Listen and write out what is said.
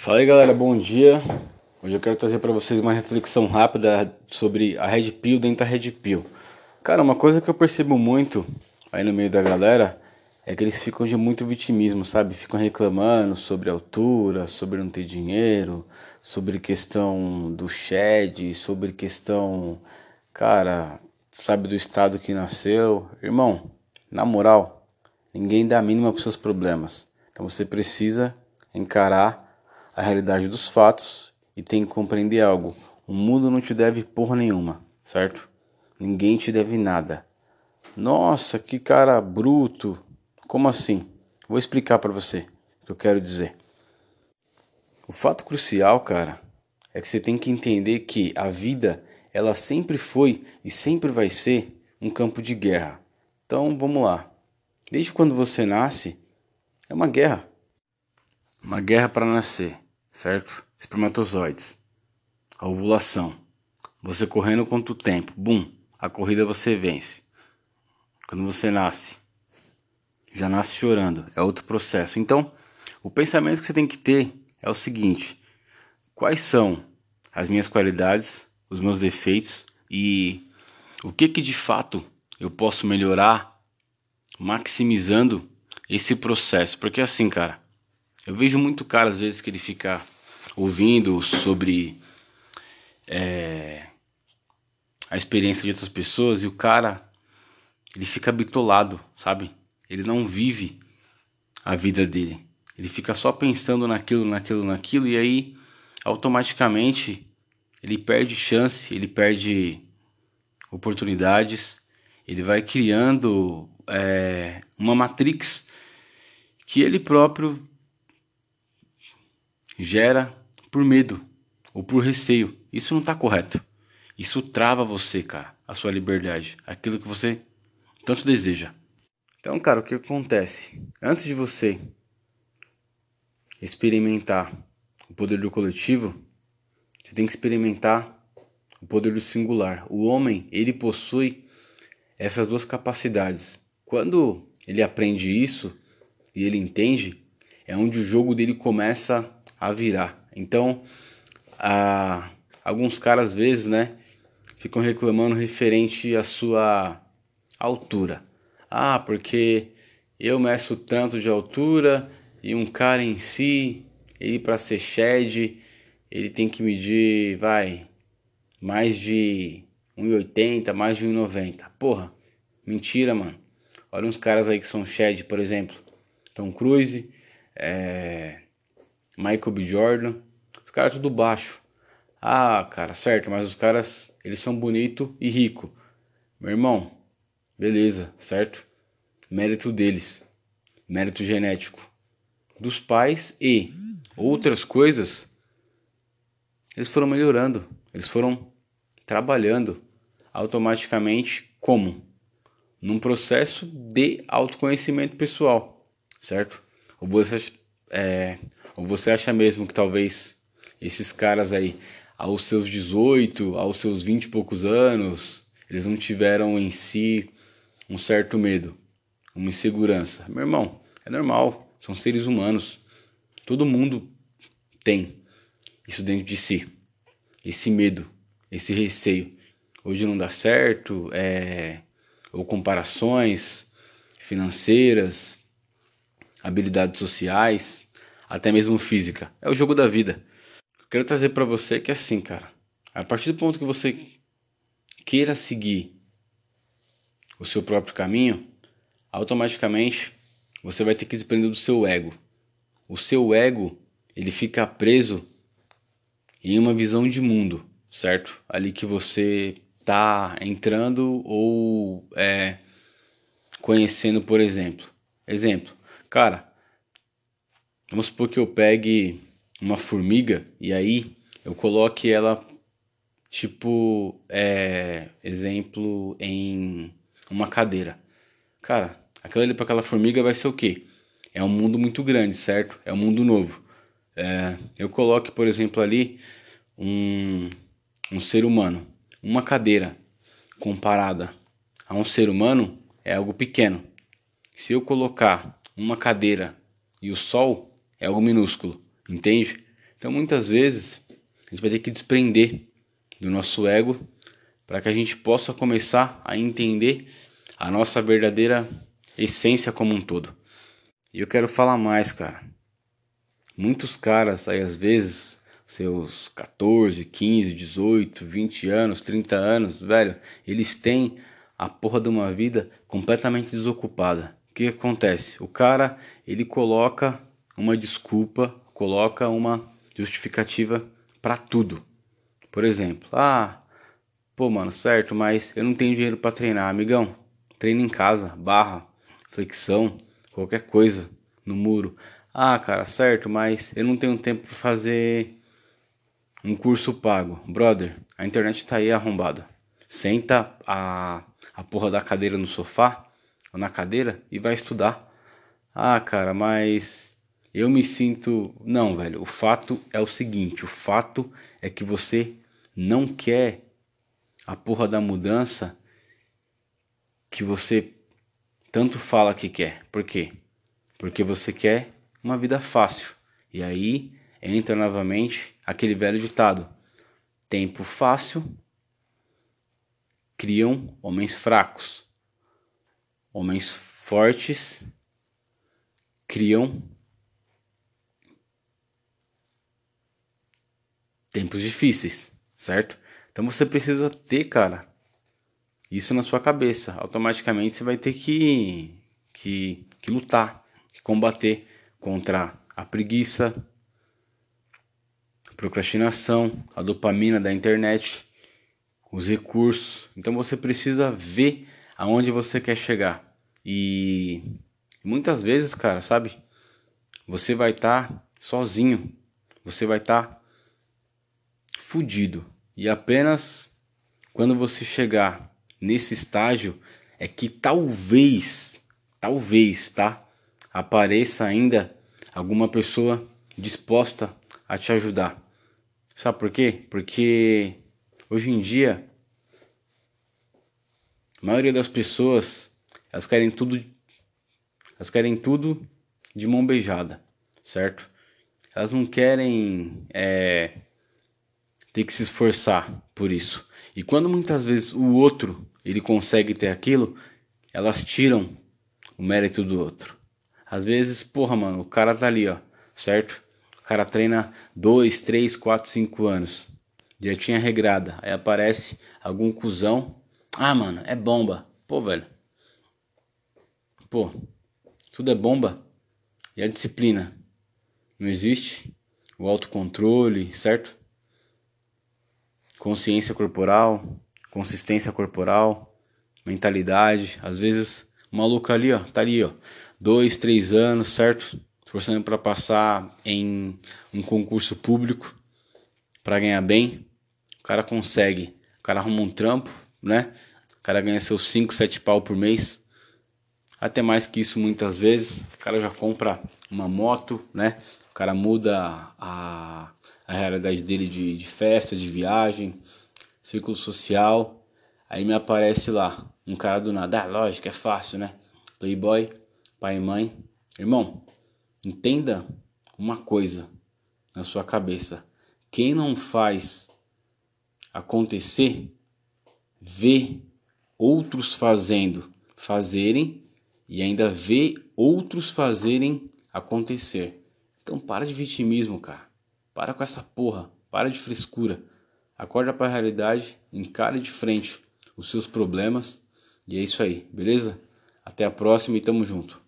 Fala aí galera, bom dia. Hoje eu quero trazer para vocês uma reflexão rápida sobre a Red Pill dentro da Red Pill. Cara, uma coisa que eu percebo muito aí no meio da galera é que eles ficam de muito vitimismo, sabe? Ficam reclamando sobre altura, sobre não ter dinheiro, sobre questão do shed, sobre questão, cara, sabe, do estado que nasceu. Irmão, na moral, ninguém dá a mínima para seus problemas. Então você precisa encarar a realidade dos fatos e tem que compreender algo. O mundo não te deve porra nenhuma, certo? Ninguém te deve nada. Nossa, que cara bruto. Como assim? Vou explicar para você o que eu quero dizer. O fato crucial, cara, é que você tem que entender que a vida, ela sempre foi e sempre vai ser um campo de guerra. Então, vamos lá. Desde quando você nasce, é uma guerra. Uma guerra para nascer certo? Espermatozoides. A ovulação. Você correndo quanto tempo? Bum, a corrida você vence. Quando você nasce, já nasce chorando, é outro processo. Então, o pensamento que você tem que ter é o seguinte: quais são as minhas qualidades, os meus defeitos e o que que de fato eu posso melhorar maximizando esse processo? Porque assim, cara, eu vejo muito cara, às vezes, que ele fica ouvindo sobre é, a experiência de outras pessoas e o cara, ele fica bitolado, sabe? Ele não vive a vida dele. Ele fica só pensando naquilo, naquilo, naquilo e aí automaticamente ele perde chance, ele perde oportunidades, ele vai criando é, uma matrix que ele próprio gera por medo ou por receio. Isso não está correto. Isso trava você, cara, a sua liberdade, aquilo que você tanto deseja. Então, cara, o que acontece? Antes de você experimentar o poder do coletivo, você tem que experimentar o poder do singular. O homem, ele possui essas duas capacidades. Quando ele aprende isso e ele entende, é onde o jogo dele começa a virar. Então, a, alguns caras às vezes, né, ficam reclamando referente à sua altura. Ah, porque eu meço tanto de altura e um cara em si, ele para ser shed, ele tem que medir, vai, mais de 1,80, mais de 1,90. Porra, mentira, mano. Olha uns caras aí que são shed, por exemplo. Tom Cruise, é, Michael B. Jordan, os caras tudo baixo. Ah, cara, certo, mas os caras, eles são bonito e rico. Meu irmão, beleza, certo? Mérito deles. Mérito genético dos pais e outras coisas. Eles foram melhorando, eles foram trabalhando automaticamente como num processo de autoconhecimento pessoal, certo? Ou você é, ou você acha mesmo que talvez esses caras aí, aos seus 18, aos seus 20 e poucos anos, eles não tiveram em si um certo medo, uma insegurança? Meu irmão, é normal, são seres humanos. Todo mundo tem isso dentro de si, esse medo, esse receio. Hoje não dá certo, é, ou comparações financeiras, habilidades sociais até mesmo física. É o jogo da vida. Eu quero trazer para você que é assim, cara. A partir do ponto que você queira seguir o seu próprio caminho, automaticamente você vai ter que desprender do seu ego. O seu ego, ele fica preso em uma visão de mundo, certo? Ali que você tá entrando ou é, conhecendo, por exemplo. Exemplo, cara, Vamos supor que eu pegue uma formiga e aí eu coloque ela, tipo, é, exemplo, em uma cadeira. Cara, aquilo ali para aquela formiga vai ser o quê? É um mundo muito grande, certo? É um mundo novo. É, eu coloque, por exemplo, ali um, um ser humano, uma cadeira comparada a um ser humano é algo pequeno. Se eu colocar uma cadeira e o sol, é algo minúsculo, entende? Então muitas vezes a gente vai ter que desprender do nosso ego para que a gente possa começar a entender a nossa verdadeira essência como um todo. E eu quero falar mais, cara. Muitos caras aí às vezes, seus 14, 15, 18, 20 anos, 30 anos, velho, eles têm a porra de uma vida completamente desocupada. O que acontece? O cara, ele coloca uma desculpa, coloca uma justificativa para tudo. Por exemplo, ah, pô, mano, certo, mas eu não tenho dinheiro para treinar, amigão. Treina em casa, barra, flexão, qualquer coisa no muro. Ah, cara, certo, mas eu não tenho tempo para fazer um curso pago. Brother, a internet tá aí arrombada. Senta a, a porra da cadeira no sofá ou na cadeira e vai estudar. Ah, cara, mas eu me sinto. Não, velho. O fato é o seguinte: o fato é que você não quer a porra da mudança que você tanto fala que quer. Por quê? Porque você quer uma vida fácil. E aí entra novamente aquele velho ditado: tempo fácil criam homens fracos. Homens fortes criam tempos difíceis, certo? Então você precisa ter, cara, isso na sua cabeça. Automaticamente você vai ter que, que, que lutar, que combater contra a preguiça, a procrastinação, a dopamina da internet, os recursos. Então você precisa ver aonde você quer chegar. E muitas vezes, cara, sabe? Você vai estar tá sozinho. Você vai estar tá fudido. E apenas quando você chegar nesse estágio é que talvez, talvez, tá? Apareça ainda alguma pessoa disposta a te ajudar. Sabe por quê? Porque hoje em dia a maioria das pessoas elas querem tudo elas querem tudo de mão beijada, certo? Elas não querem é, ter que se esforçar por isso. E quando muitas vezes o outro ele consegue ter aquilo, elas tiram o mérito do outro. Às vezes, porra, mano, o cara tá ali, ó, certo? O cara treina 2, 3, 4, 5 anos. Já tinha regrada. Aí aparece algum cuzão. Ah, mano, é bomba. Pô, velho. Pô, tudo é bomba. E a disciplina? Não existe? O autocontrole, certo? Consciência corporal, consistência corporal, mentalidade. Às vezes, o maluco ali, ó, tá ali, ó, dois, três anos, certo? Esforçando para passar em um concurso público para ganhar bem. O cara consegue. O cara arruma um trampo, né? O cara ganha seus 5, 7 pau por mês. Até mais que isso muitas vezes. O cara já compra uma moto, né? O cara muda a, a realidade dele de, de festa, de viagem, círculo social. Aí me aparece lá um cara do nada. Ah, lógico, é fácil, né? Playboy, pai e mãe. Irmão, entenda uma coisa na sua cabeça. Quem não faz acontecer, vê outros fazendo, fazerem e ainda vê outros fazerem acontecer. Então para de vitimismo, cara. Para com essa porra. Para de frescura. Acorda para a realidade, encare de frente os seus problemas e é isso aí, beleza? Até a próxima e tamo junto.